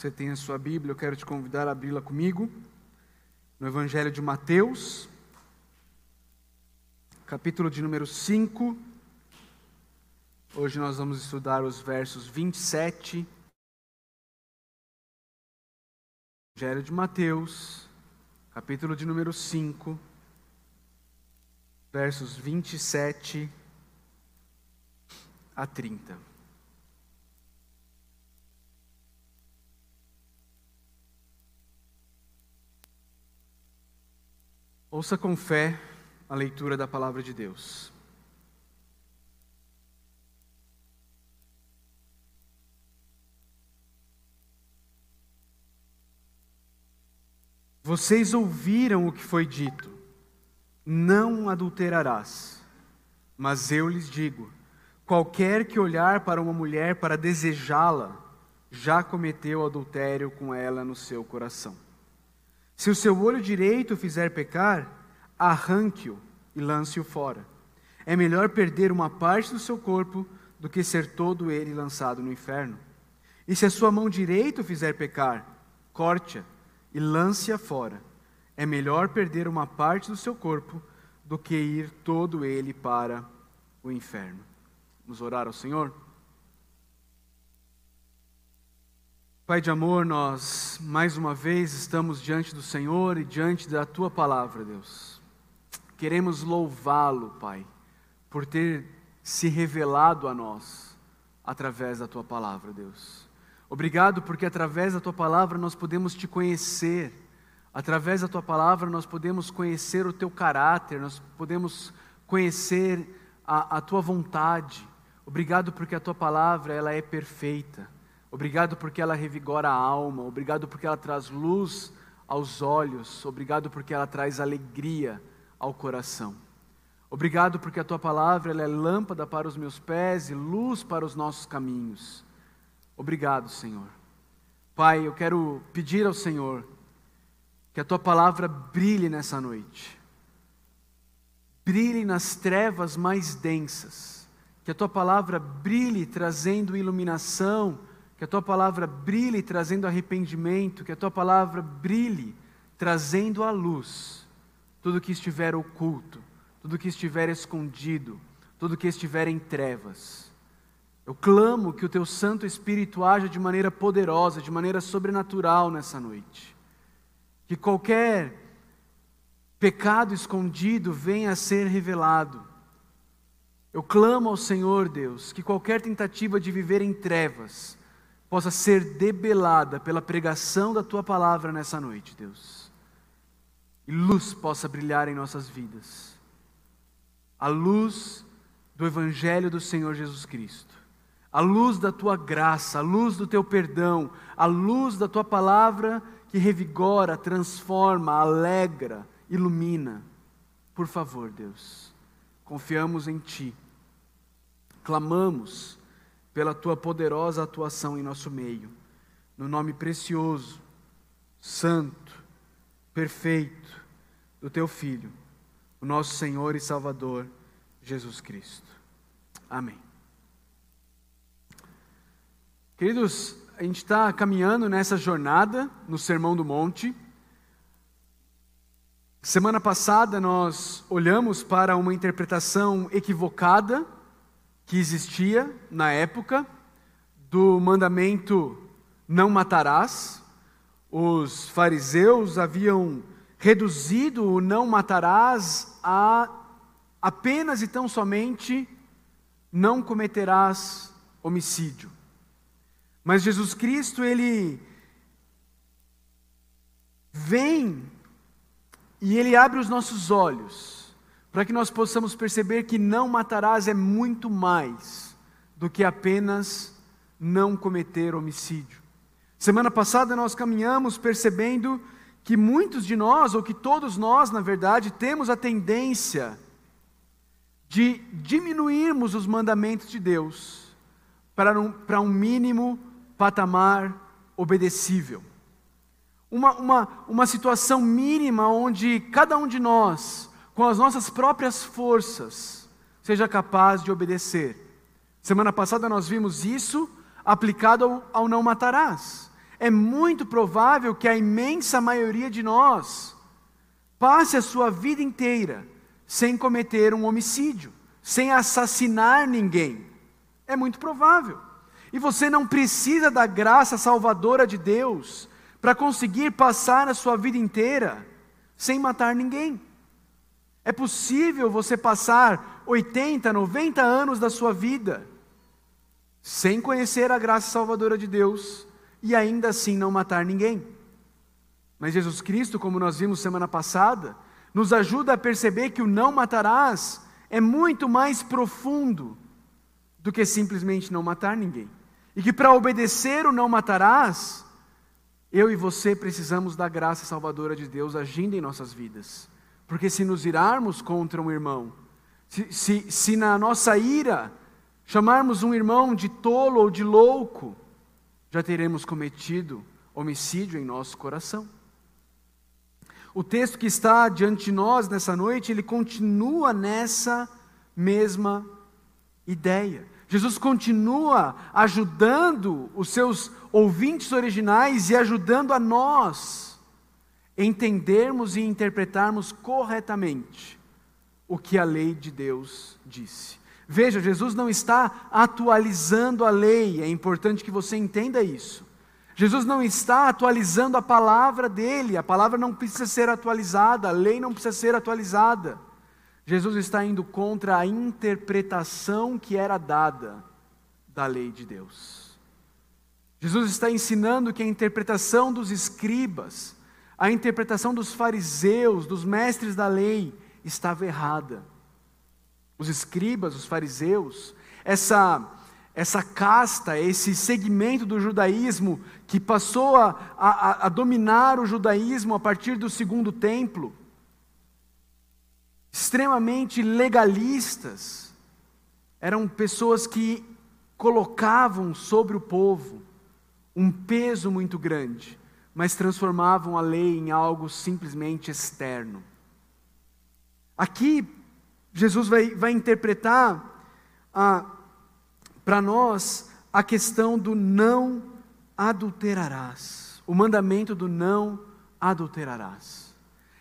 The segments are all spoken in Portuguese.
você tem a sua Bíblia, eu quero te convidar a abri-la comigo. No Evangelho de Mateus, capítulo de número 5. Hoje nós vamos estudar os versos 27. Evangelho de Mateus, capítulo de número 5, versos 27 a 30. Ouça com fé a leitura da palavra de Deus. Vocês ouviram o que foi dito: não adulterarás. Mas eu lhes digo: qualquer que olhar para uma mulher para desejá-la, já cometeu adultério com ela no seu coração. Se o seu olho direito fizer pecar, arranque-o e lance-o fora. É melhor perder uma parte do seu corpo do que ser todo ele lançado no inferno. E se a sua mão direita fizer pecar, corte-a e lance-a fora. É melhor perder uma parte do seu corpo do que ir todo ele para o inferno. Vamos orar ao Senhor? Pai de amor, nós mais uma vez estamos diante do Senhor e diante da tua palavra, Deus. Queremos louvá-lo, Pai, por ter se revelado a nós através da tua palavra, Deus. Obrigado porque através da tua palavra nós podemos te conhecer. Através da tua palavra nós podemos conhecer o teu caráter, nós podemos conhecer a, a tua vontade. Obrigado porque a tua palavra ela é perfeita. Obrigado porque ela revigora a alma, obrigado porque ela traz luz aos olhos, obrigado porque ela traz alegria ao coração. Obrigado porque a tua palavra é lâmpada para os meus pés e luz para os nossos caminhos. Obrigado, Senhor. Pai, eu quero pedir ao Senhor que a tua palavra brilhe nessa noite. Brilhe nas trevas mais densas. Que a tua palavra brilhe trazendo iluminação que a tua palavra brilhe trazendo arrependimento, que a tua palavra brilhe trazendo à luz tudo que estiver oculto, tudo que estiver escondido, tudo que estiver em trevas. Eu clamo que o teu Santo Espírito haja de maneira poderosa, de maneira sobrenatural nessa noite. Que qualquer pecado escondido venha a ser revelado. Eu clamo ao Senhor Deus que qualquer tentativa de viver em trevas, possa ser debelada pela pregação da tua palavra nessa noite, Deus. E luz possa brilhar em nossas vidas. A luz do Evangelho do Senhor Jesus Cristo. A luz da tua graça, a luz do teu perdão, a luz da tua palavra que revigora, transforma, alegra, ilumina. Por favor, Deus, confiamos em Ti, clamamos pela tua poderosa atuação em nosso meio. No nome precioso, santo, perfeito do teu Filho, o nosso Senhor e Salvador, Jesus Cristo. Amém. Queridos, a gente está caminhando nessa jornada no Sermão do Monte. Semana passada nós olhamos para uma interpretação equivocada que existia na época do mandamento não matarás. Os fariseus haviam reduzido o não matarás a apenas e tão somente não cometerás homicídio. Mas Jesus Cristo, ele vem e ele abre os nossos olhos para que nós possamos perceber que não matarás é muito mais do que apenas não cometer homicídio. Semana passada nós caminhamos percebendo que muitos de nós, ou que todos nós, na verdade, temos a tendência de diminuirmos os mandamentos de Deus para um, para um mínimo patamar obedecível. Uma, uma, uma situação mínima onde cada um de nós com as nossas próprias forças, seja capaz de obedecer. Semana passada nós vimos isso aplicado ao, ao não matarás. é muito provável que a imensa maioria de nós passe a sua vida inteira sem cometer um homicídio, sem assassinar ninguém. É muito provável. E você não precisa da graça salvadora de Deus para conseguir passar a sua vida inteira sem matar ninguém. É possível você passar 80, 90 anos da sua vida sem conhecer a graça salvadora de Deus e ainda assim não matar ninguém. Mas Jesus Cristo, como nós vimos semana passada, nos ajuda a perceber que o não matarás é muito mais profundo do que simplesmente não matar ninguém. E que para obedecer o não matarás, eu e você precisamos da graça salvadora de Deus agindo em nossas vidas. Porque se nos irarmos contra um irmão, se, se, se na nossa ira chamarmos um irmão de tolo ou de louco, já teremos cometido homicídio em nosso coração. O texto que está diante de nós nessa noite, ele continua nessa mesma ideia. Jesus continua ajudando os seus ouvintes originais e ajudando a nós entendermos e interpretarmos corretamente o que a lei de Deus disse. Veja, Jesus não está atualizando a lei, é importante que você entenda isso. Jesus não está atualizando a palavra dele, a palavra não precisa ser atualizada, a lei não precisa ser atualizada. Jesus está indo contra a interpretação que era dada da lei de Deus. Jesus está ensinando que a interpretação dos escribas, a interpretação dos fariseus, dos mestres da lei, estava errada. Os escribas, os fariseus, essa, essa casta, esse segmento do judaísmo que passou a, a, a dominar o judaísmo a partir do segundo templo, extremamente legalistas, eram pessoas que colocavam sobre o povo um peso muito grande, mas transformavam a lei em algo simplesmente externo. Aqui, Jesus vai, vai interpretar ah, para nós a questão do não adulterarás, o mandamento do não adulterarás.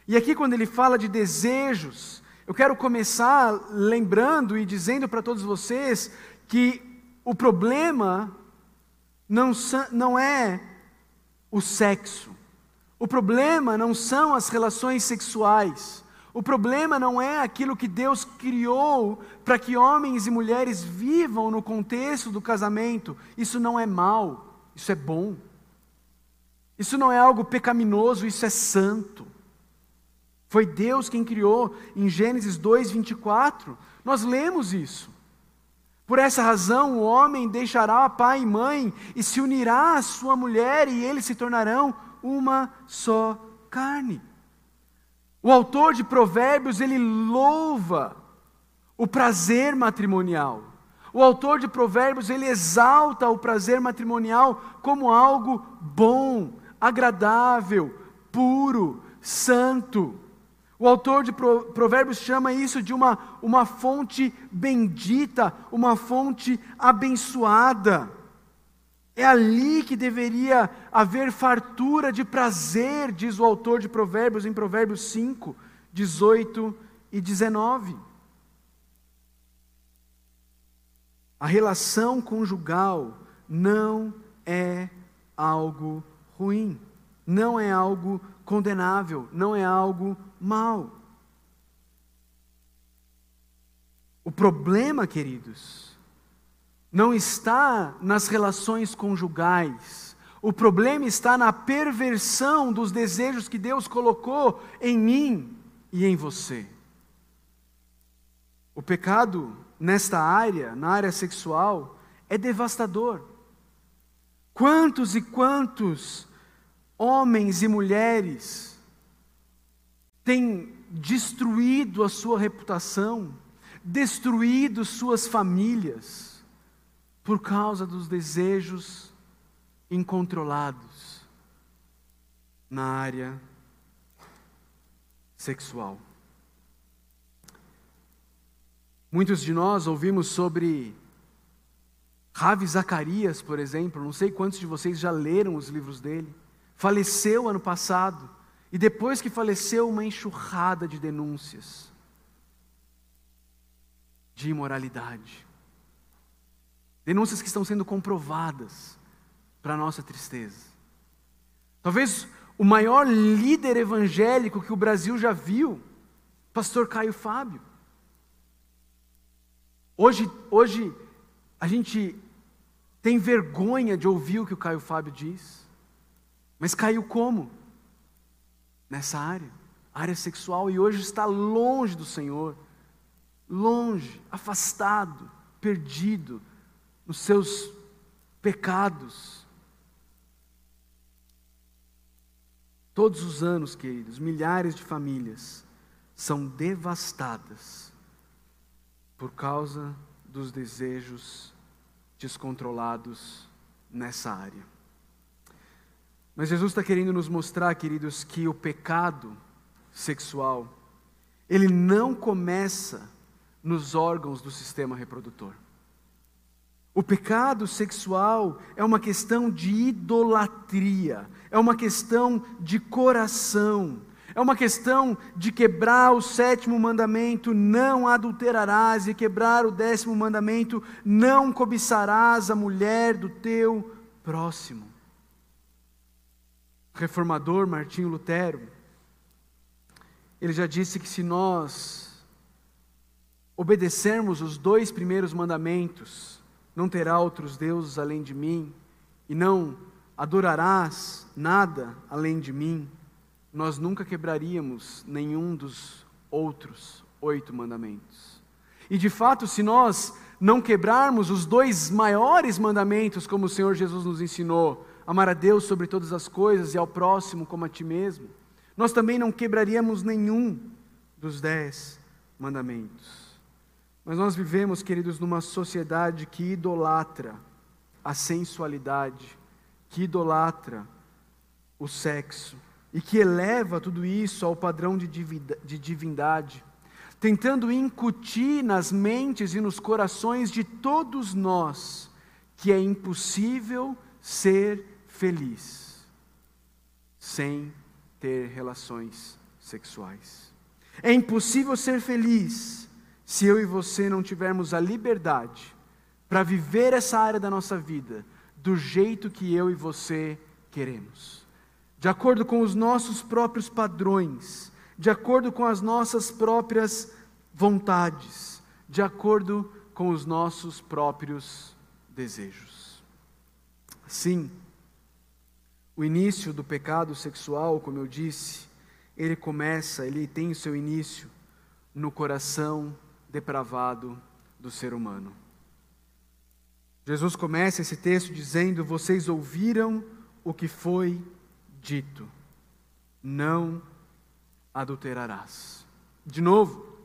E aqui, quando ele fala de desejos, eu quero começar lembrando e dizendo para todos vocês que o problema não, não é o sexo, o problema não são as relações sexuais, o problema não é aquilo que Deus criou para que homens e mulheres vivam no contexto do casamento. Isso não é mal, isso é bom. Isso não é algo pecaminoso, isso é santo. Foi Deus quem criou em Gênesis 2, 24. Nós lemos isso. Por essa razão, o homem deixará pai e mãe e se unirá à sua mulher, e eles se tornarão uma só carne. O autor de Provérbios, ele louva o prazer matrimonial. O autor de Provérbios, ele exalta o prazer matrimonial como algo bom, agradável, puro, santo. O autor de Provérbios chama isso de uma, uma fonte bendita, uma fonte abençoada. É ali que deveria haver fartura de prazer, diz o autor de Provérbios em Provérbios 5, 18 e 19. A relação conjugal não é algo ruim, não é algo condenável, não é algo mal. O problema, queridos, não está nas relações conjugais. O problema está na perversão dos desejos que Deus colocou em mim e em você. O pecado nesta área, na área sexual, é devastador. Quantos e quantos homens e mulheres tem destruído a sua reputação, destruído suas famílias, por causa dos desejos incontrolados na área sexual. Muitos de nós ouvimos sobre Ravi Zacarias, por exemplo, não sei quantos de vocês já leram os livros dele, faleceu ano passado, e depois que faleceu, uma enxurrada de denúncias de imoralidade. Denúncias que estão sendo comprovadas para nossa tristeza. Talvez o maior líder evangélico que o Brasil já viu, pastor Caio Fábio. Hoje, hoje a gente tem vergonha de ouvir o que o Caio Fábio diz. Mas caiu como? Nessa área, área sexual, e hoje está longe do Senhor, longe, afastado, perdido nos seus pecados. Todos os anos, queridos, milhares de famílias são devastadas por causa dos desejos descontrolados nessa área. Mas Jesus está querendo nos mostrar, queridos, que o pecado sexual, ele não começa nos órgãos do sistema reprodutor. O pecado sexual é uma questão de idolatria, é uma questão de coração, é uma questão de quebrar o sétimo mandamento, não adulterarás, e quebrar o décimo mandamento, não cobiçarás a mulher do teu próximo. Reformador Martinho Lutero, ele já disse que se nós obedecermos os dois primeiros mandamentos, não terá outros deuses além de mim, e não adorarás nada além de mim nós nunca quebraríamos nenhum dos outros oito mandamentos. E de fato, se nós não quebrarmos os dois maiores mandamentos, como o Senhor Jesus nos ensinou, amar a Deus sobre todas as coisas e ao próximo como a ti mesmo, nós também não quebraríamos nenhum dos dez mandamentos. Mas nós vivemos, queridos, numa sociedade que idolatra a sensualidade, que idolatra o sexo, e que eleva tudo isso ao padrão de divindade, tentando incutir nas mentes e nos corações de todos nós que é impossível ser feliz sem ter relações sexuais. É impossível ser feliz se eu e você não tivermos a liberdade para viver essa área da nossa vida do jeito que eu e você queremos de acordo com os nossos próprios padrões, de acordo com as nossas próprias vontades, de acordo com os nossos próprios desejos. Sim, o início do pecado sexual, como eu disse, ele começa, ele tem o seu início no coração depravado do ser humano. Jesus começa esse texto dizendo: Vocês ouviram o que foi dito: Não adulterarás. De novo,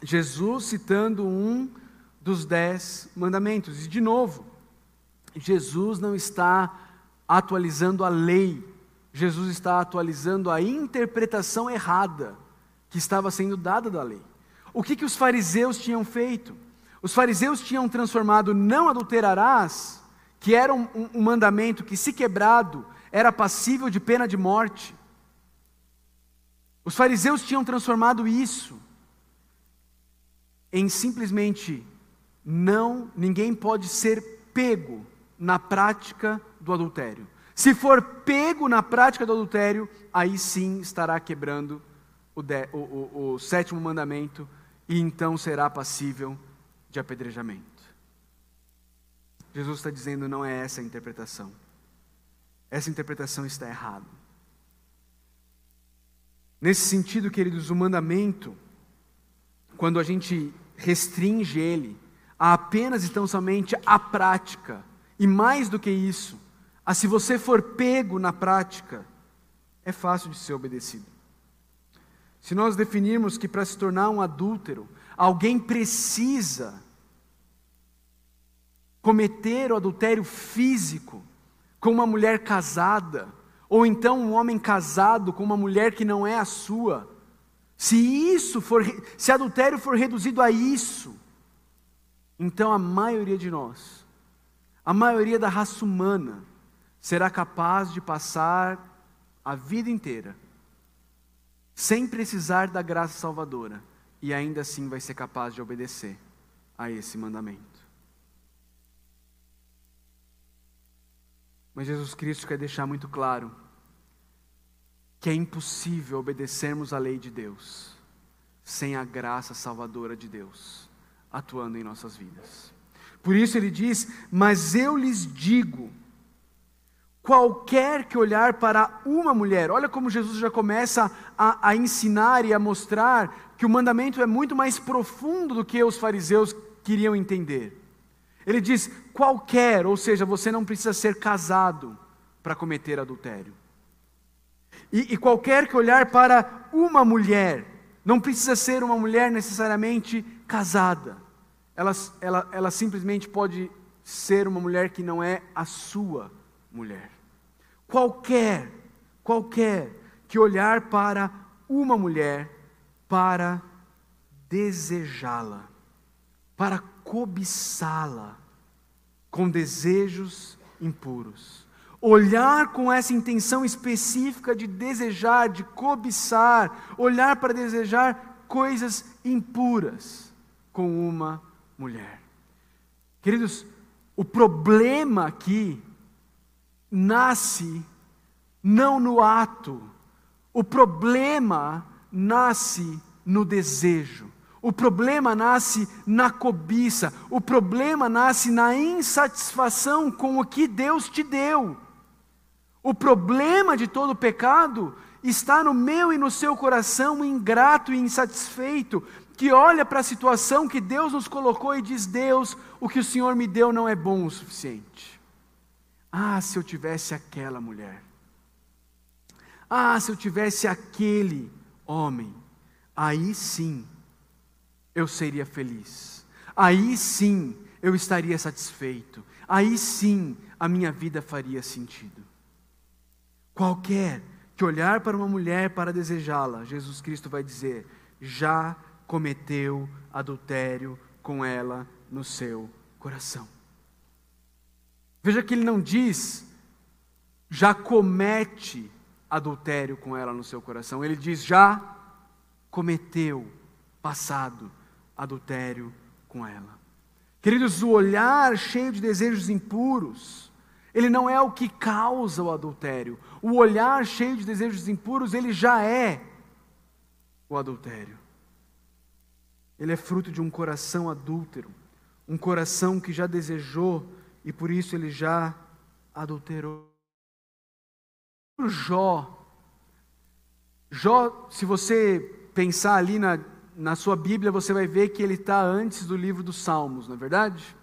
Jesus citando um dos dez mandamentos. E de novo, Jesus não está atualizando a lei, Jesus está atualizando a interpretação errada que estava sendo dada da lei. O que, que os fariseus tinham feito? Os fariseus tinham transformado não adulterarás, que era um, um mandamento que, se quebrado, era passível de pena de morte. Os fariseus tinham transformado isso em simplesmente não, ninguém pode ser pego na prática do adultério. Se for pego na prática do adultério, aí sim estará quebrando o, de, o, o, o sétimo mandamento e então será passível de apedrejamento. Jesus está dizendo não é essa a interpretação. Essa interpretação está errada. Nesse sentido, queridos, o mandamento, quando a gente restringe ele a apenas e tão somente a prática, e mais do que isso, a se você for pego na prática, é fácil de ser obedecido. Se nós definirmos que para se tornar um adúltero, alguém precisa cometer o adultério físico, com uma mulher casada, ou então um homem casado com uma mulher que não é a sua, se isso for, se adultério for reduzido a isso, então a maioria de nós a maioria da raça humana será capaz de passar a vida inteira sem precisar da graça salvadora e ainda assim vai ser capaz de obedecer a esse mandamento. Mas Jesus Cristo quer deixar muito claro que é impossível obedecermos à lei de Deus sem a graça salvadora de Deus atuando em nossas vidas. Por isso ele diz: Mas eu lhes digo, qualquer que olhar para uma mulher, olha como Jesus já começa a, a ensinar e a mostrar que o mandamento é muito mais profundo do que os fariseus queriam entender. Ele diz: qualquer, ou seja, você não precisa ser casado para cometer adultério. E, e, qualquer que olhar para uma mulher, não precisa ser uma mulher necessariamente casada, ela, ela, ela simplesmente pode ser uma mulher que não é a sua mulher. Qualquer, qualquer que olhar para uma mulher para desejá-la, para cobiçá-la com desejos impuros. Olhar com essa intenção específica de desejar, de cobiçar, olhar para desejar coisas impuras com uma mulher. Queridos, o problema aqui nasce não no ato, o problema nasce no desejo. O problema nasce na cobiça, o problema nasce na insatisfação com o que Deus te deu. O problema de todo pecado está no meu e no seu coração ingrato e insatisfeito, que olha para a situação que Deus nos colocou e diz: Deus, o que o Senhor me deu não é bom o suficiente. Ah, se eu tivesse aquela mulher. Ah, se eu tivesse aquele homem. Aí sim eu seria feliz. Aí sim eu estaria satisfeito. Aí sim a minha vida faria sentido. Qualquer que olhar para uma mulher para desejá-la, Jesus Cristo vai dizer: já cometeu adultério com ela no seu coração. Veja que ele não diz já comete adultério com ela no seu coração, ele diz já cometeu passado adultério com ela. Queridos, o olhar cheio de desejos impuros, ele não é o que causa o adultério. O olhar cheio de desejos impuros, ele já é o adultério. Ele é fruto de um coração adúltero, um coração que já desejou e por isso ele já adulterou. Jó, Jó, se você pensar ali na, na sua Bíblia, você vai ver que ele está antes do livro dos Salmos, não é verdade?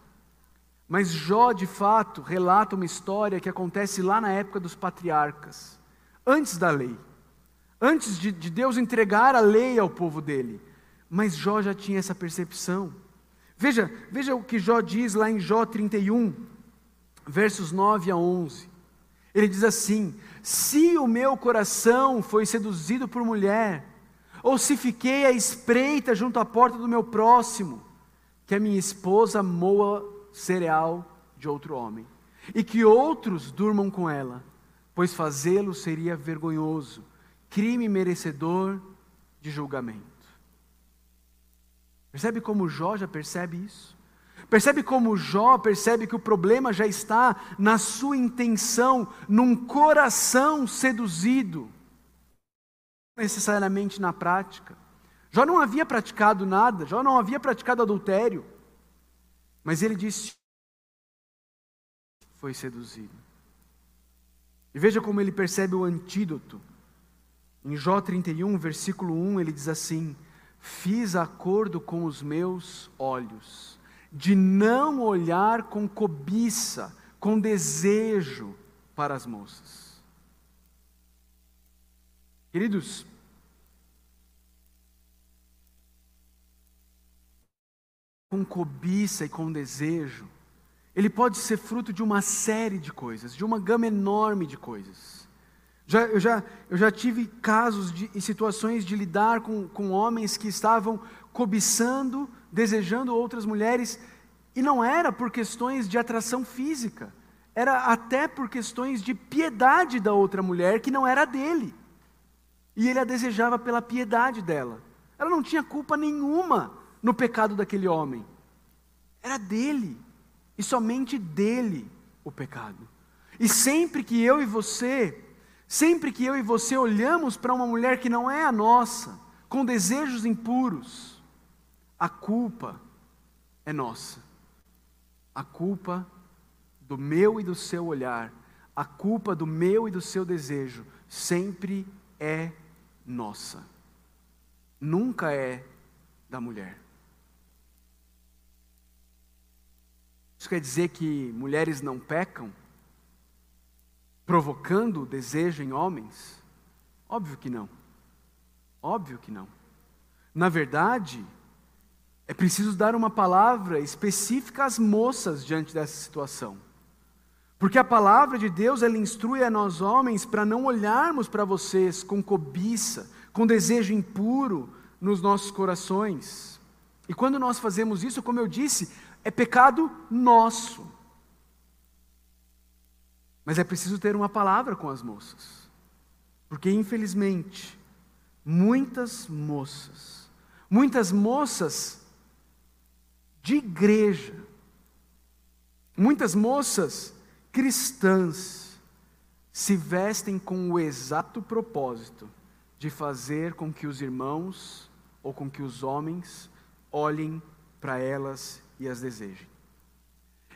Mas Jó, de fato, relata uma história que acontece lá na época dos patriarcas, antes da lei, antes de, de Deus entregar a lei ao povo dele. Mas Jó já tinha essa percepção. Veja, veja o que Jó diz lá em Jó 31, versos 9 a 11. Ele diz assim: Se o meu coração foi seduzido por mulher, ou se fiquei à espreita junto à porta do meu próximo, que a minha esposa moa cereal de outro homem, e que outros durmam com ela, pois fazê-lo seria vergonhoso, crime merecedor de julgamento. Percebe como Jó já percebe isso? Percebe como Jó percebe que o problema já está na sua intenção, num coração seduzido, necessariamente na prática. Jó não havia praticado nada, Jó não havia praticado adultério, mas ele disse: foi seduzido. E veja como ele percebe o antídoto. Em Jó 31, versículo 1, ele diz assim: fiz acordo com os meus olhos, de não olhar com cobiça, com desejo para as moças. Queridos, com cobiça e com desejo, ele pode ser fruto de uma série de coisas, de uma gama enorme de coisas. Já, eu, já, eu já tive casos de, e situações de lidar com, com homens que estavam cobiçando, desejando outras mulheres E não era por questões de atração física, era até por questões de piedade da outra mulher que não era dele. E ele a desejava pela piedade dela. Ela não tinha culpa nenhuma no pecado daquele homem. Era dele, e somente dele o pecado. E sempre que eu e você, sempre que eu e você olhamos para uma mulher que não é a nossa, com desejos impuros, a culpa é nossa. A culpa do meu e do seu olhar, a culpa do meu e do seu desejo, sempre é nossa. Nunca é da mulher. Isso quer dizer que mulheres não pecam, provocando desejo em homens? Óbvio que não. Óbvio que não. Na verdade, é preciso dar uma palavra específica às moças diante dessa situação. Porque a palavra de Deus, ela instrui a nós homens para não olharmos para vocês com cobiça, com desejo impuro nos nossos corações. E quando nós fazemos isso, como eu disse, é pecado nosso. Mas é preciso ter uma palavra com as moças. Porque, infelizmente, muitas moças, muitas moças de igreja, muitas moças cristãs se vestem com o exato propósito de fazer com que os irmãos ou com que os homens olhem para elas e as desejem.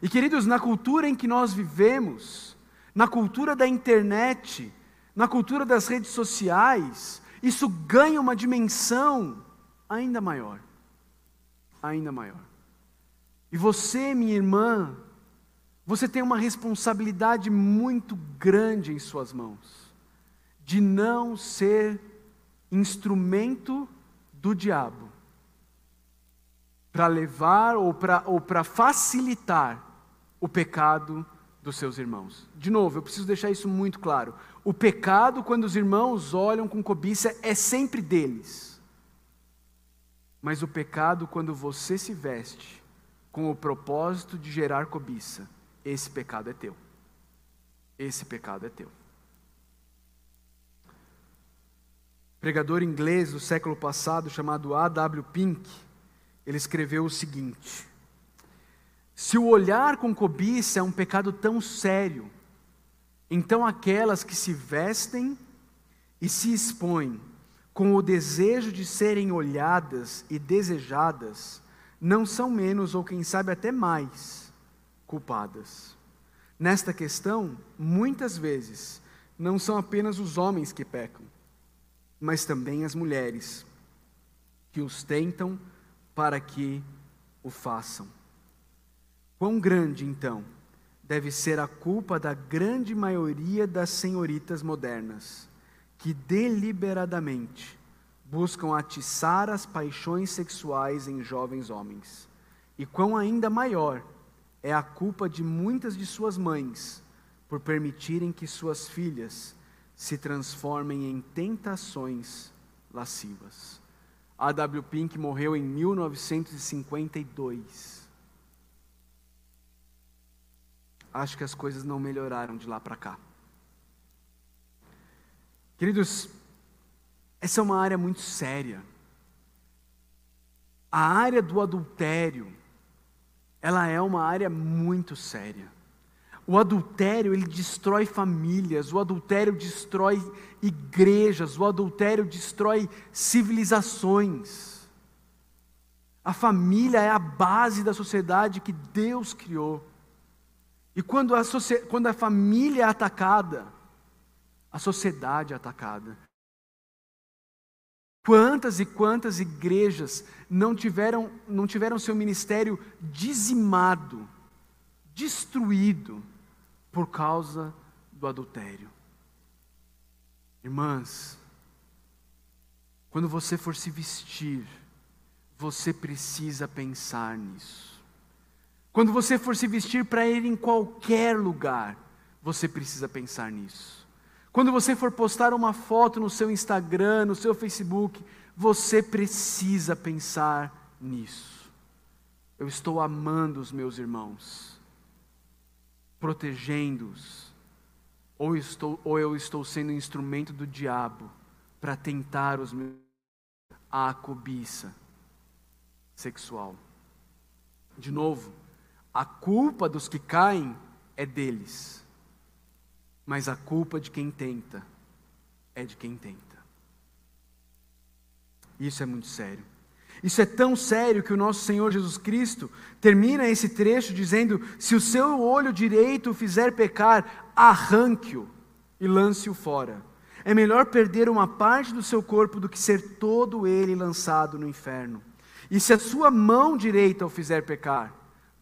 E queridos, na cultura em que nós vivemos, na cultura da internet, na cultura das redes sociais, isso ganha uma dimensão ainda maior. Ainda maior. E você, minha irmã, você tem uma responsabilidade muito grande em suas mãos, de não ser instrumento do diabo para levar ou para ou facilitar o pecado dos seus irmãos. De novo, eu preciso deixar isso muito claro. O pecado, quando os irmãos olham com cobiça, é sempre deles. Mas o pecado, quando você se veste com o propósito de gerar cobiça, esse pecado é teu. Esse pecado é teu. Pregador inglês do século passado chamado A.W. Pink, ele escreveu o seguinte: Se o olhar com cobiça é um pecado tão sério, então aquelas que se vestem e se expõem com o desejo de serem olhadas e desejadas, não são menos, ou quem sabe até mais, culpadas. Nesta questão, muitas vezes, não são apenas os homens que pecam, mas também as mulheres, que os tentam para que o façam. Quão grande, então, deve ser a culpa da grande maioria das senhoritas modernas, que deliberadamente buscam atiçar as paixões sexuais em jovens homens. E quão ainda maior é a culpa de muitas de suas mães por permitirem que suas filhas se transformem em tentações lascivas. A W. Pink morreu em 1952. Acho que as coisas não melhoraram de lá para cá. Queridos, essa é uma área muito séria. A área do adultério, ela é uma área muito séria. O adultério, ele destrói famílias, o adultério destrói igrejas, o adultério destrói civilizações. A família é a base da sociedade que Deus criou. E quando a, quando a família é atacada, a sociedade é atacada. Quantas e quantas igrejas não tiveram, não tiveram seu ministério dizimado, destruído, por causa do adultério? Irmãs, quando você for se vestir, você precisa pensar nisso. Quando você for se vestir para ir em qualquer lugar, você precisa pensar nisso. Quando você for postar uma foto no seu Instagram, no seu Facebook, você precisa pensar nisso. eu estou amando os meus irmãos, protegendo-os, ou, estou, ou eu estou sendo instrumento do diabo para tentar os meus a cobiça sexual. De novo, a culpa dos que caem é deles, mas a culpa de quem tenta é de quem tenta. Isso é muito sério. Isso é tão sério que o nosso Senhor Jesus Cristo termina esse trecho dizendo: Se o seu olho direito o fizer pecar, arranque-o e lance-o fora. É melhor perder uma parte do seu corpo do que ser todo ele lançado no inferno. E se a sua mão direita o fizer pecar,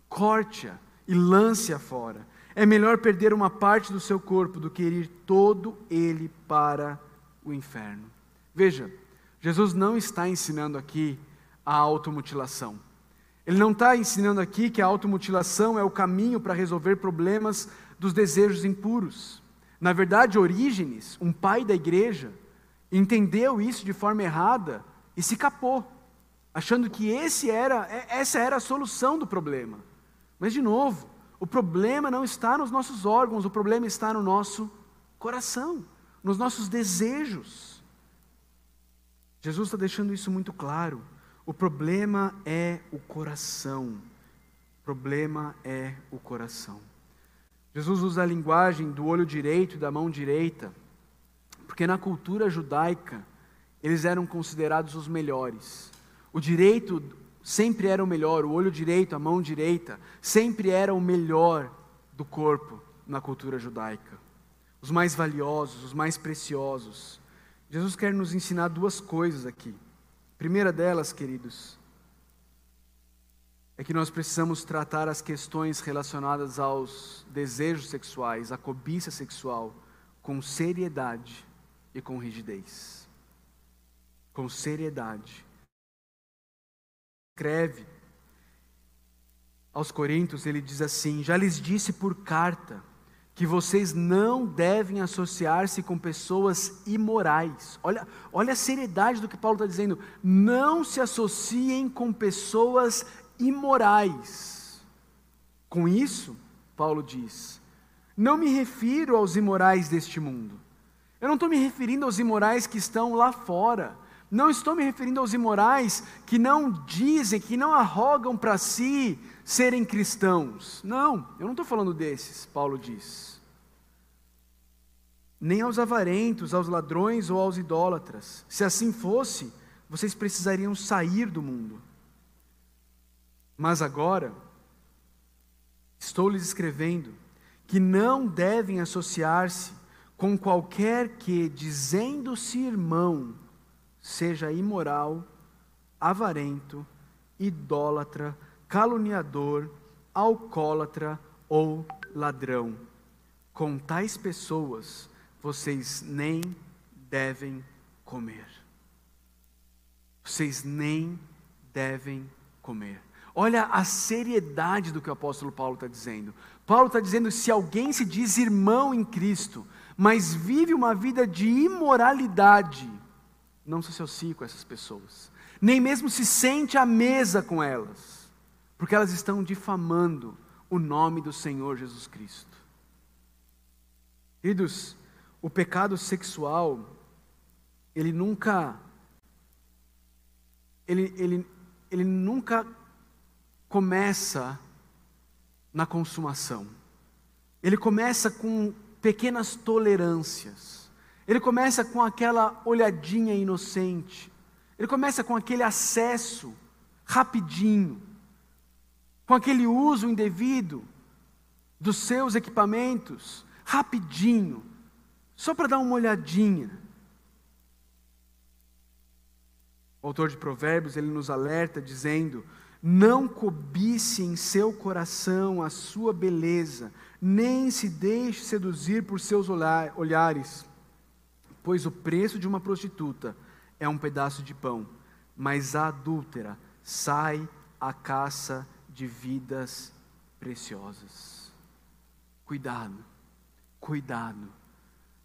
corte-a e lance-a fora. É melhor perder uma parte do seu corpo do que ir todo ele para o inferno. Veja, Jesus não está ensinando aqui a automutilação. Ele não está ensinando aqui que a automutilação é o caminho para resolver problemas dos desejos impuros. Na verdade, Orígenes, um pai da igreja, entendeu isso de forma errada e se capou, achando que esse era, é, essa era a solução do problema. Mas, de novo, o problema não está nos nossos órgãos, o problema está no nosso coração, nos nossos desejos. Jesus está deixando isso muito claro. O problema é o coração. O problema é o coração. Jesus usa a linguagem do olho direito e da mão direita, porque na cultura judaica eles eram considerados os melhores. O direito sempre era o melhor, o olho direito, a mão direita, sempre era o melhor do corpo na cultura judaica. Os mais valiosos, os mais preciosos. Jesus quer nos ensinar duas coisas aqui. Primeira delas, queridos, é que nós precisamos tratar as questões relacionadas aos desejos sexuais, à cobiça sexual, com seriedade e com rigidez. Com seriedade. Escreve aos Coríntios, ele diz assim: Já lhes disse por carta que vocês não devem associar-se com pessoas imorais. Olha, olha a seriedade do que Paulo está dizendo. Não se associem com pessoas imorais. Com isso, Paulo diz, não me refiro aos imorais deste mundo. Eu não estou me referindo aos imorais que estão lá fora. Não estou me referindo aos imorais que não dizem, que não arrogam para si serem cristãos. Não, eu não estou falando desses, Paulo diz. Nem aos avarentos, aos ladrões ou aos idólatras. Se assim fosse, vocês precisariam sair do mundo. Mas agora, estou lhes escrevendo que não devem associar-se com qualquer que, dizendo-se irmão, seja imoral, avarento, idólatra, caluniador, alcoólatra ou ladrão. Com tais pessoas vocês nem devem comer. Vocês nem devem comer. Olha a seriedade do que o apóstolo Paulo está dizendo. Paulo está dizendo: se alguém se diz irmão em Cristo, mas vive uma vida de imoralidade, não se associe com essas pessoas, nem mesmo se sente à mesa com elas porque elas estão difamando o nome do Senhor Jesus Cristo. Queridos, o pecado sexual, ele nunca, ele, ele, ele nunca começa na consumação. Ele começa com pequenas tolerâncias. Ele começa com aquela olhadinha inocente. Ele começa com aquele acesso rapidinho com aquele uso indevido dos seus equipamentos, rapidinho, só para dar uma olhadinha. O autor de Provérbios, ele nos alerta dizendo: Não cobice em seu coração a sua beleza, nem se deixe seduzir por seus olhares, pois o preço de uma prostituta é um pedaço de pão, mas a adúltera sai à caça de vidas preciosas. Cuidado, cuidado.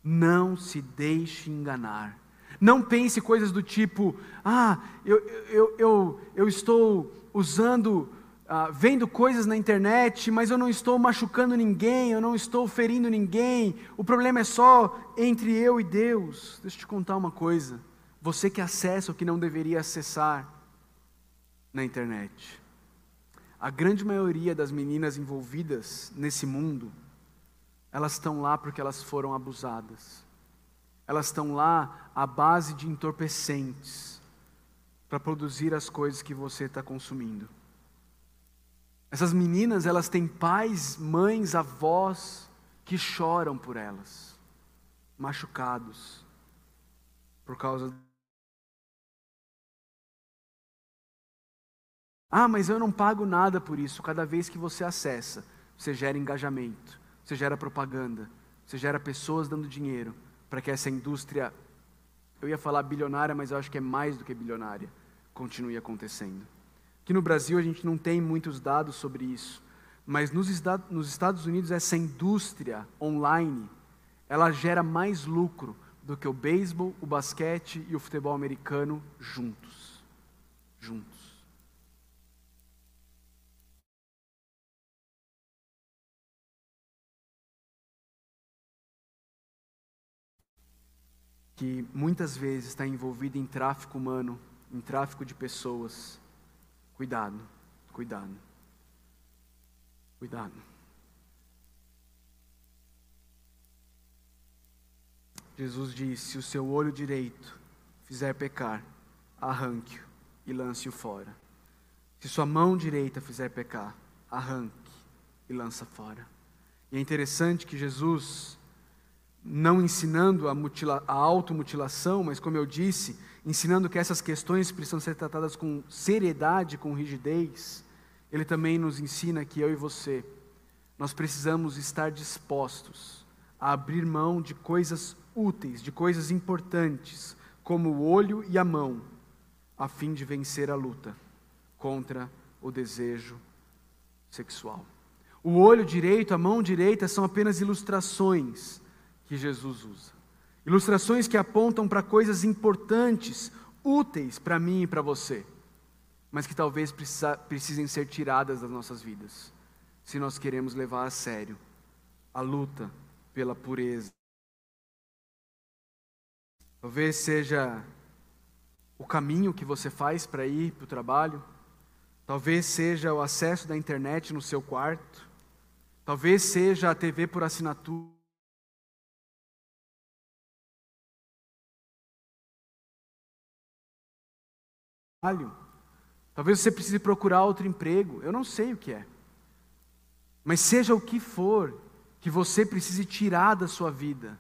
Não se deixe enganar. Não pense coisas do tipo: ah, eu, eu, eu, eu estou usando ah, vendo coisas na internet, mas eu não estou machucando ninguém, eu não estou ferindo ninguém, o problema é só entre eu e Deus. Deixa eu te contar uma coisa. Você que acessa o que não deveria acessar na internet. A grande maioria das meninas envolvidas nesse mundo, elas estão lá porque elas foram abusadas. Elas estão lá à base de entorpecentes para produzir as coisas que você está consumindo. Essas meninas, elas têm pais, mães, avós que choram por elas, machucados por causa Ah, mas eu não pago nada por isso. Cada vez que você acessa, você gera engajamento, você gera propaganda, você gera pessoas dando dinheiro para que essa indústria, eu ia falar bilionária, mas eu acho que é mais do que bilionária, continue acontecendo. Aqui no Brasil a gente não tem muitos dados sobre isso, mas nos Estados Unidos essa indústria online, ela gera mais lucro do que o beisebol, o basquete e o futebol americano juntos. Juntos. que muitas vezes está envolvido em tráfico humano, em tráfico de pessoas. Cuidado, cuidado, cuidado. Jesus disse: Se o seu olho direito fizer pecar, arranque-o e lance-o fora. Se sua mão direita fizer pecar, arranque e lança fora. E é interessante que Jesus não ensinando a, mutila, a automutilação, mas como eu disse, ensinando que essas questões precisam ser tratadas com seriedade, com rigidez, ele também nos ensina que eu e você, nós precisamos estar dispostos a abrir mão de coisas úteis, de coisas importantes, como o olho e a mão, a fim de vencer a luta contra o desejo sexual. O olho direito, a mão direita são apenas ilustrações que Jesus usa. Ilustrações que apontam para coisas importantes, úteis para mim e para você, mas que talvez precisa, precisem ser tiradas das nossas vidas, se nós queremos levar a sério a luta pela pureza. Talvez seja o caminho que você faz para ir para o trabalho, talvez seja o acesso da internet no seu quarto, talvez seja a TV por assinatura. Trabalho. Talvez você precise procurar outro emprego. Eu não sei o que é. Mas seja o que for que você precise tirar da sua vida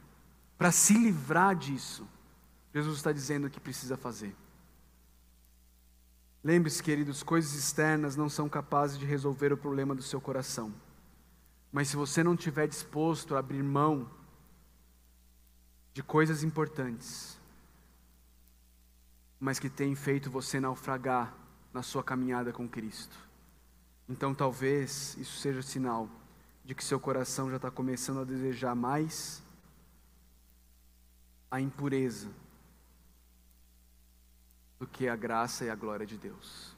para se livrar disso, Jesus está dizendo o que precisa fazer. Lembre-se, queridos, coisas externas não são capazes de resolver o problema do seu coração. Mas se você não estiver disposto a abrir mão de coisas importantes, mas que tem feito você naufragar na sua caminhada com Cristo. Então talvez isso seja sinal de que seu coração já está começando a desejar mais a impureza do que a graça e a glória de Deus.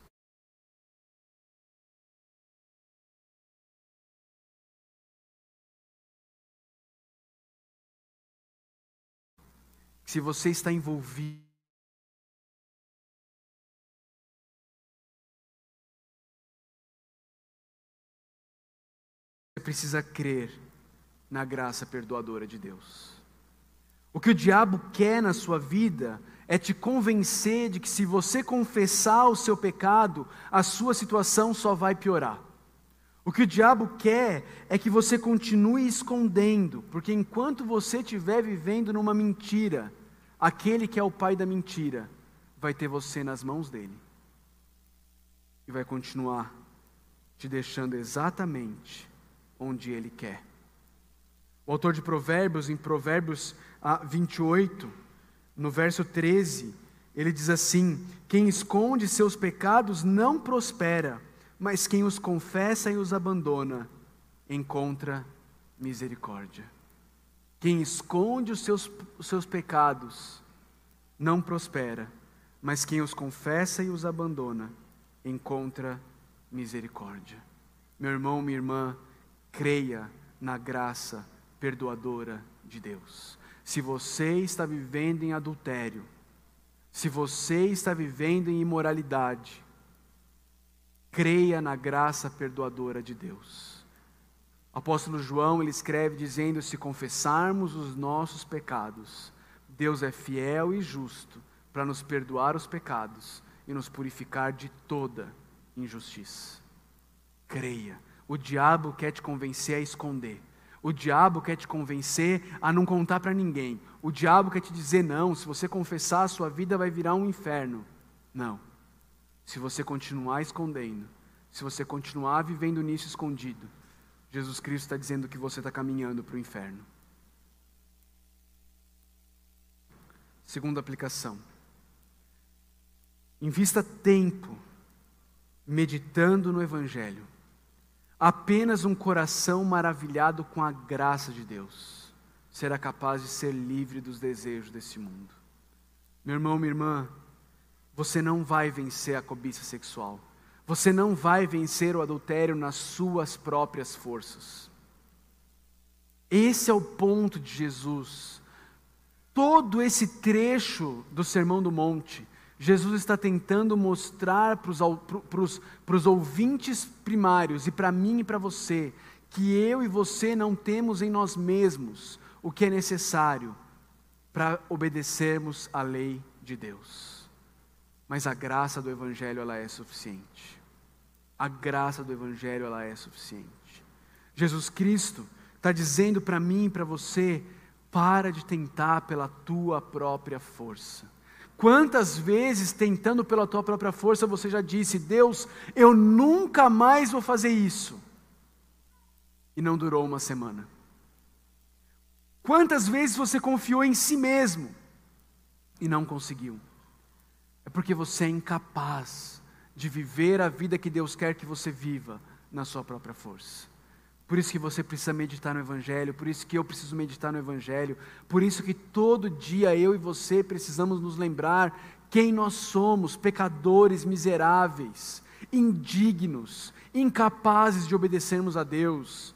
Se você está envolvido precisa crer na graça perdoadora de Deus. O que o diabo quer na sua vida é te convencer de que se você confessar o seu pecado, a sua situação só vai piorar. O que o diabo quer é que você continue escondendo, porque enquanto você estiver vivendo numa mentira, aquele que é o pai da mentira vai ter você nas mãos dele e vai continuar te deixando exatamente onde Ele quer. O autor de Provérbios, em Provérbios 28, ah, no verso 13, ele diz assim: Quem esconde seus pecados não prospera, mas quem os confessa e os abandona encontra misericórdia. Quem esconde os seus, os seus pecados não prospera, mas quem os confessa e os abandona encontra misericórdia. Meu irmão, minha irmã, creia na graça perdoadora de Deus. Se você está vivendo em adultério, se você está vivendo em imoralidade, creia na graça perdoadora de Deus. O apóstolo João ele escreve dizendo: se confessarmos os nossos pecados, Deus é fiel e justo para nos perdoar os pecados e nos purificar de toda injustiça. Creia. O diabo quer te convencer a esconder. O diabo quer te convencer a não contar para ninguém. O diabo quer te dizer: não, se você confessar, a sua vida vai virar um inferno. Não. Se você continuar escondendo, se você continuar vivendo nisso escondido, Jesus Cristo está dizendo que você está caminhando para o inferno. Segunda aplicação. Invista tempo meditando no Evangelho. Apenas um coração maravilhado com a graça de Deus será capaz de ser livre dos desejos desse mundo. Meu irmão, minha irmã, você não vai vencer a cobiça sexual. Você não vai vencer o adultério nas suas próprias forças. Esse é o ponto de Jesus. Todo esse trecho do Sermão do Monte Jesus está tentando mostrar para os ouvintes primários, e para mim e para você, que eu e você não temos em nós mesmos o que é necessário para obedecermos à lei de Deus. Mas a graça do Evangelho ela é suficiente. A graça do Evangelho ela é suficiente. Jesus Cristo está dizendo para mim e para você: para de tentar pela tua própria força. Quantas vezes, tentando pela tua própria força, você já disse: Deus, eu nunca mais vou fazer isso. E não durou uma semana. Quantas vezes você confiou em si mesmo e não conseguiu? É porque você é incapaz de viver a vida que Deus quer que você viva na sua própria força. Por isso que você precisa meditar no Evangelho, por isso que eu preciso meditar no Evangelho, por isso que todo dia eu e você precisamos nos lembrar quem nós somos, pecadores miseráveis, indignos, incapazes de obedecermos a Deus.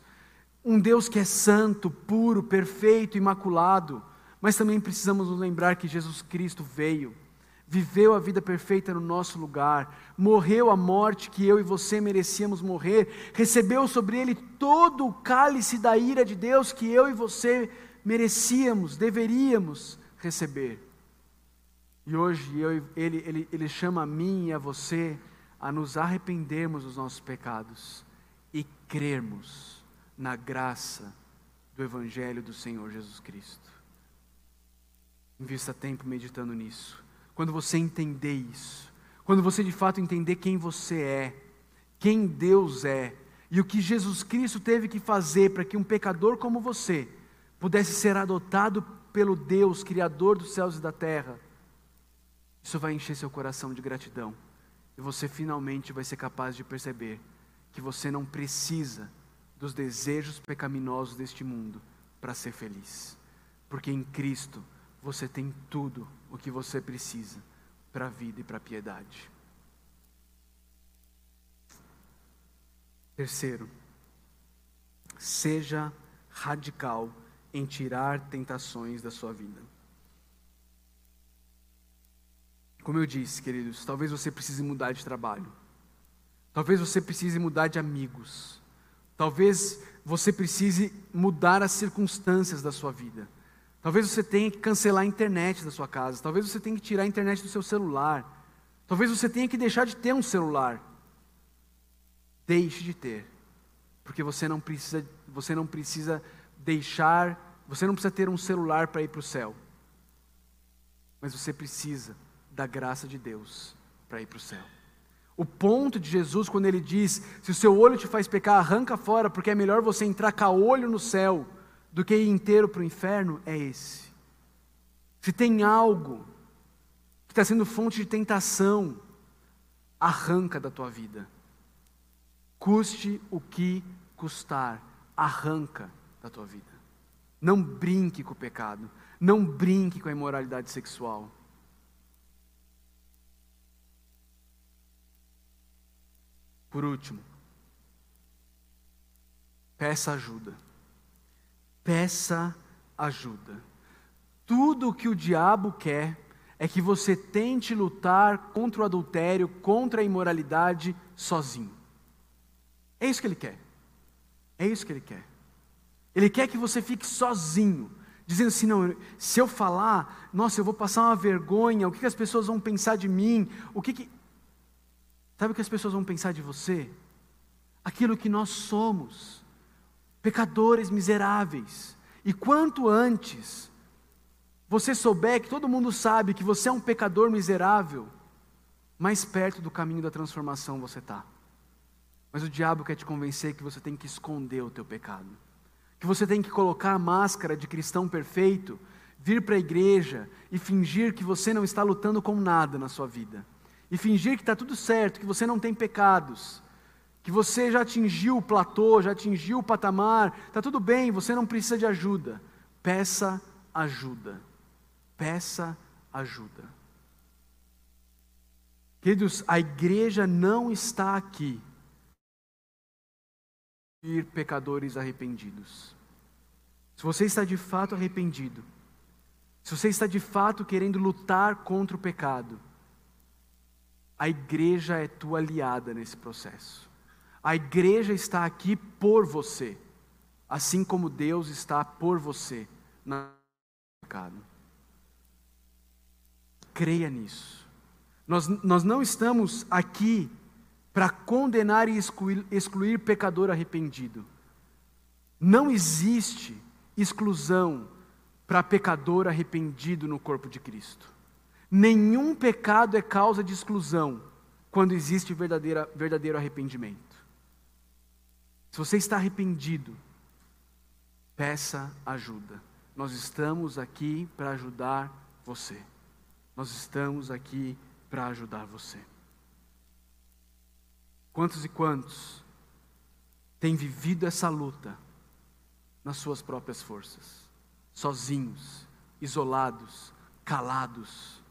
Um Deus que é santo, puro, perfeito, imaculado, mas também precisamos nos lembrar que Jesus Cristo veio viveu a vida perfeita no nosso lugar, morreu a morte que eu e você merecíamos morrer, recebeu sobre ele todo o cálice da ira de Deus que eu e você merecíamos, deveríamos receber. E hoje eu, ele, ele, ele chama a mim e a você a nos arrependermos dos nossos pecados e crermos na graça do Evangelho do Senhor Jesus Cristo. Invista tempo meditando nisso quando você entender isso, quando você de fato entender quem você é, quem Deus é, e o que Jesus Cristo teve que fazer para que um pecador como você pudesse ser adotado pelo Deus, Criador dos céus e da terra, isso vai encher seu coração de gratidão, e você finalmente vai ser capaz de perceber que você não precisa dos desejos pecaminosos deste mundo para ser feliz, porque em Cristo você tem tudo o que você precisa para a vida e para a piedade. Terceiro, seja radical em tirar tentações da sua vida. Como eu disse, queridos, talvez você precise mudar de trabalho. Talvez você precise mudar de amigos. Talvez você precise mudar as circunstâncias da sua vida. Talvez você tenha que cancelar a internet da sua casa. Talvez você tenha que tirar a internet do seu celular. Talvez você tenha que deixar de ter um celular. Deixe de ter. Porque você não precisa, você não precisa deixar, você não precisa ter um celular para ir para o céu. Mas você precisa da graça de Deus para ir para o céu. O ponto de Jesus, quando ele diz: se o seu olho te faz pecar, arranca fora, porque é melhor você entrar olho no céu do que ir inteiro para o inferno é esse. Se tem algo que está sendo fonte de tentação, arranca da tua vida. Custe o que custar, arranca da tua vida. Não brinque com o pecado, não brinque com a imoralidade sexual. Por último, peça ajuda. Peça ajuda. Tudo o que o diabo quer é que você tente lutar contra o adultério, contra a imoralidade sozinho. É isso que ele quer. É isso que ele quer. Ele quer que você fique sozinho, dizendo assim: não, se eu falar, nossa, eu vou passar uma vergonha, o que, as pessoas vão pensar de mim? O que, que. Sabe o que as pessoas vão pensar de você? Aquilo que nós somos, pecadores miseráveis. E quanto antes você souber que todo mundo sabe que você é um pecador miserável, mais perto do caminho da transformação você está. Mas o diabo quer te convencer que você tem que esconder o teu pecado, que você tem que colocar a máscara de cristão perfeito, vir para a igreja e fingir que você não está lutando com nada na sua vida, e fingir que está tudo certo, que você não tem pecados, que você já atingiu o platô, já atingiu o patamar, está tudo bem, você não precisa de ajuda. Peça ajuda. Peça ajuda. Queridos, a igreja não está aqui ir pecadores arrependidos. Se você está de fato arrependido, se você está de fato querendo lutar contra o pecado, a igreja é tua aliada nesse processo. A igreja está aqui por você, assim como Deus está por você no pecado. Creia nisso. Nós, nós não estamos aqui para condenar e excluir, excluir pecador arrependido. Não existe exclusão para pecador arrependido no corpo de Cristo. Nenhum pecado é causa de exclusão quando existe verdadeiro arrependimento. Se você está arrependido, peça ajuda. Nós estamos aqui para ajudar você. Nós estamos aqui para ajudar você. Quantos e quantos têm vivido essa luta nas suas próprias forças, sozinhos, isolados, calados?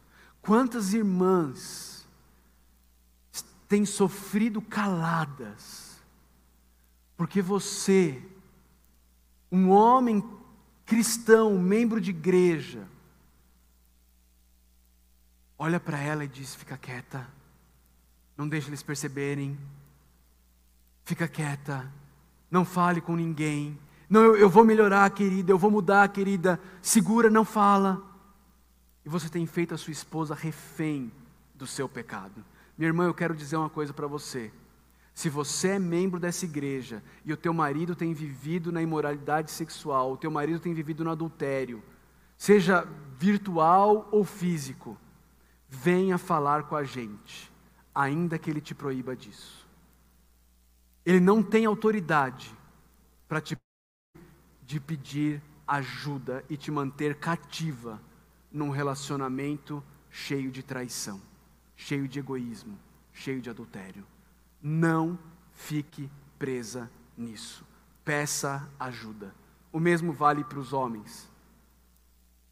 Quantas irmãs têm sofrido caladas, porque você, um homem cristão, membro de igreja, olha para ela e diz: fica quieta, não deixe eles perceberem, fica quieta, não fale com ninguém. Não, eu, eu, vou melhorar, querida, eu vou mudar, querida. Segura, não fala. E você tem feito a sua esposa refém do seu pecado. Minha irmã, eu quero dizer uma coisa para você. Se você é membro dessa igreja e o teu marido tem vivido na imoralidade sexual, o teu marido tem vivido no adultério, seja virtual ou físico, venha falar com a gente, ainda que ele te proíba disso. Ele não tem autoridade para te de pedir ajuda e te manter cativa num relacionamento cheio de traição, cheio de egoísmo, cheio de adultério. Não fique presa nisso. Peça ajuda. O mesmo vale para os homens,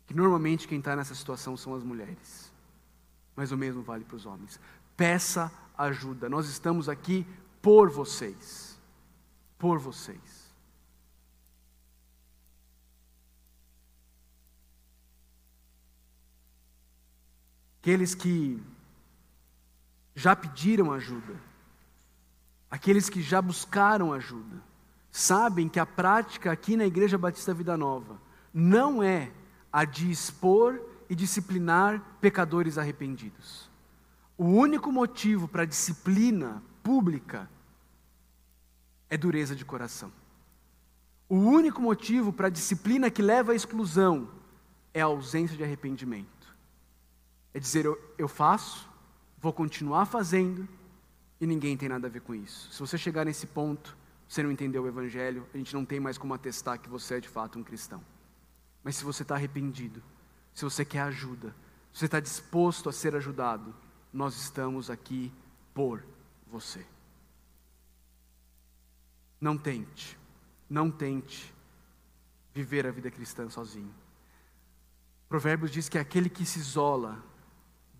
que normalmente quem está nessa situação são as mulheres mas o mesmo vale para os homens. Peça ajuda. Nós estamos aqui por vocês. Por vocês. Aqueles que já pediram ajuda, aqueles que já buscaram ajuda, sabem que a prática aqui na Igreja Batista Vida Nova não é a de expor e disciplinar pecadores arrependidos. O único motivo para a disciplina pública é dureza de coração. O único motivo para a disciplina que leva à exclusão é a ausência de arrependimento. É dizer, eu, eu faço, vou continuar fazendo e ninguém tem nada a ver com isso. Se você chegar nesse ponto, você não entendeu o Evangelho, a gente não tem mais como atestar que você é de fato um cristão. Mas se você está arrependido, se você quer ajuda, se você está disposto a ser ajudado, nós estamos aqui por você. Não tente, não tente viver a vida cristã sozinho. Provérbios diz que aquele que se isola,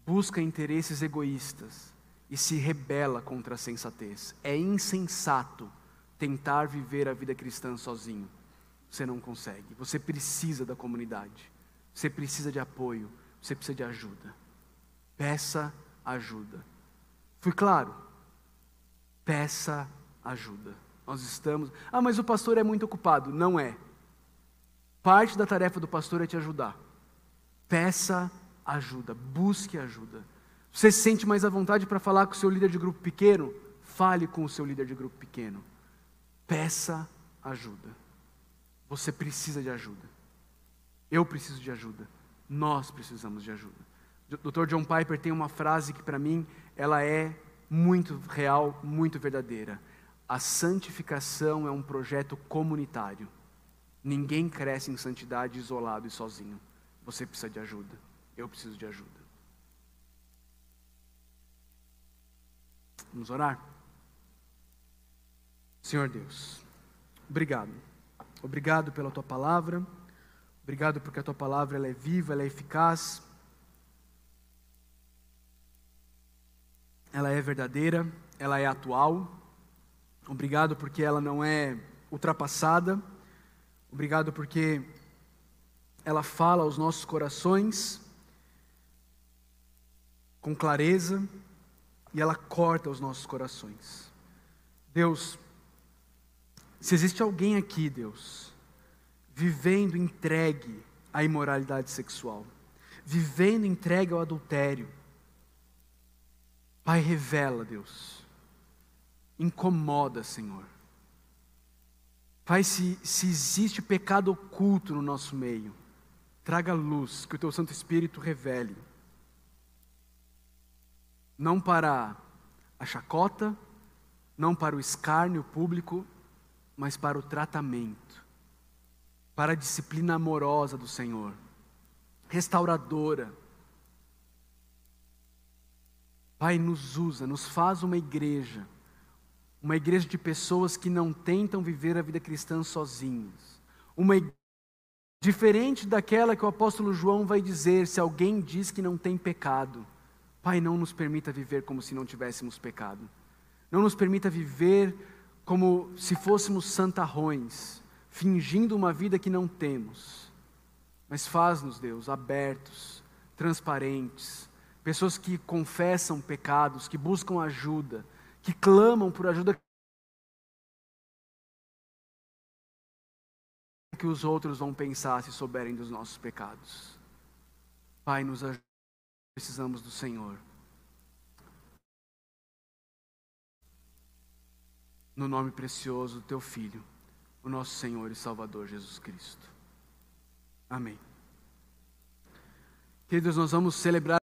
busca interesses egoístas e se rebela contra a sensatez. É insensato tentar viver a vida cristã sozinho. Você não consegue. Você precisa da comunidade. Você precisa de apoio. Você precisa de ajuda. Peça ajuda. Fui claro? Peça ajuda. Nós estamos. Ah, mas o pastor é muito ocupado. Não é. Parte da tarefa do pastor é te ajudar. Peça ajuda, busque ajuda. Você se sente mais à vontade para falar com o seu líder de grupo pequeno? Fale com o seu líder de grupo pequeno. Peça ajuda. Você precisa de ajuda. Eu preciso de ajuda. Nós precisamos de ajuda. Dr. John Piper tem uma frase que para mim ela é muito real, muito verdadeira. A santificação é um projeto comunitário. Ninguém cresce em santidade isolado e sozinho. Você precisa de ajuda. Eu preciso de ajuda. Vamos orar? Senhor Deus, obrigado. Obrigado pela tua palavra. Obrigado porque a tua palavra ela é viva, ela é eficaz. Ela é verdadeira, ela é atual. Obrigado porque ela não é ultrapassada. Obrigado porque ela fala aos nossos corações com clareza e ela corta os nossos corações. Deus, se existe alguém aqui, Deus, vivendo entregue à imoralidade sexual, vivendo entregue ao adultério, Pai, revela, Deus, incomoda, Senhor. Pai, se, se existe pecado oculto no nosso meio, traga luz, que o Teu Santo Espírito revele. Não para a chacota, não para o escárnio público, mas para o tratamento, para a disciplina amorosa do Senhor, restauradora. Pai, nos usa, nos faz uma igreja uma igreja de pessoas que não tentam viver a vida cristã sozinhas. Uma igreja diferente daquela que o apóstolo João vai dizer: se alguém diz que não tem pecado, Pai, não nos permita viver como se não tivéssemos pecado. Não nos permita viver como se fôssemos santarrões, fingindo uma vida que não temos. Mas faz-nos, Deus, abertos, transparentes, pessoas que confessam pecados, que buscam ajuda, que clamam por ajuda que os outros vão pensar se souberem dos nossos pecados. Pai, nos ajude, precisamos do Senhor. No nome precioso do teu Filho, o nosso Senhor e Salvador Jesus Cristo. Amém. Queridos, nós vamos celebrar.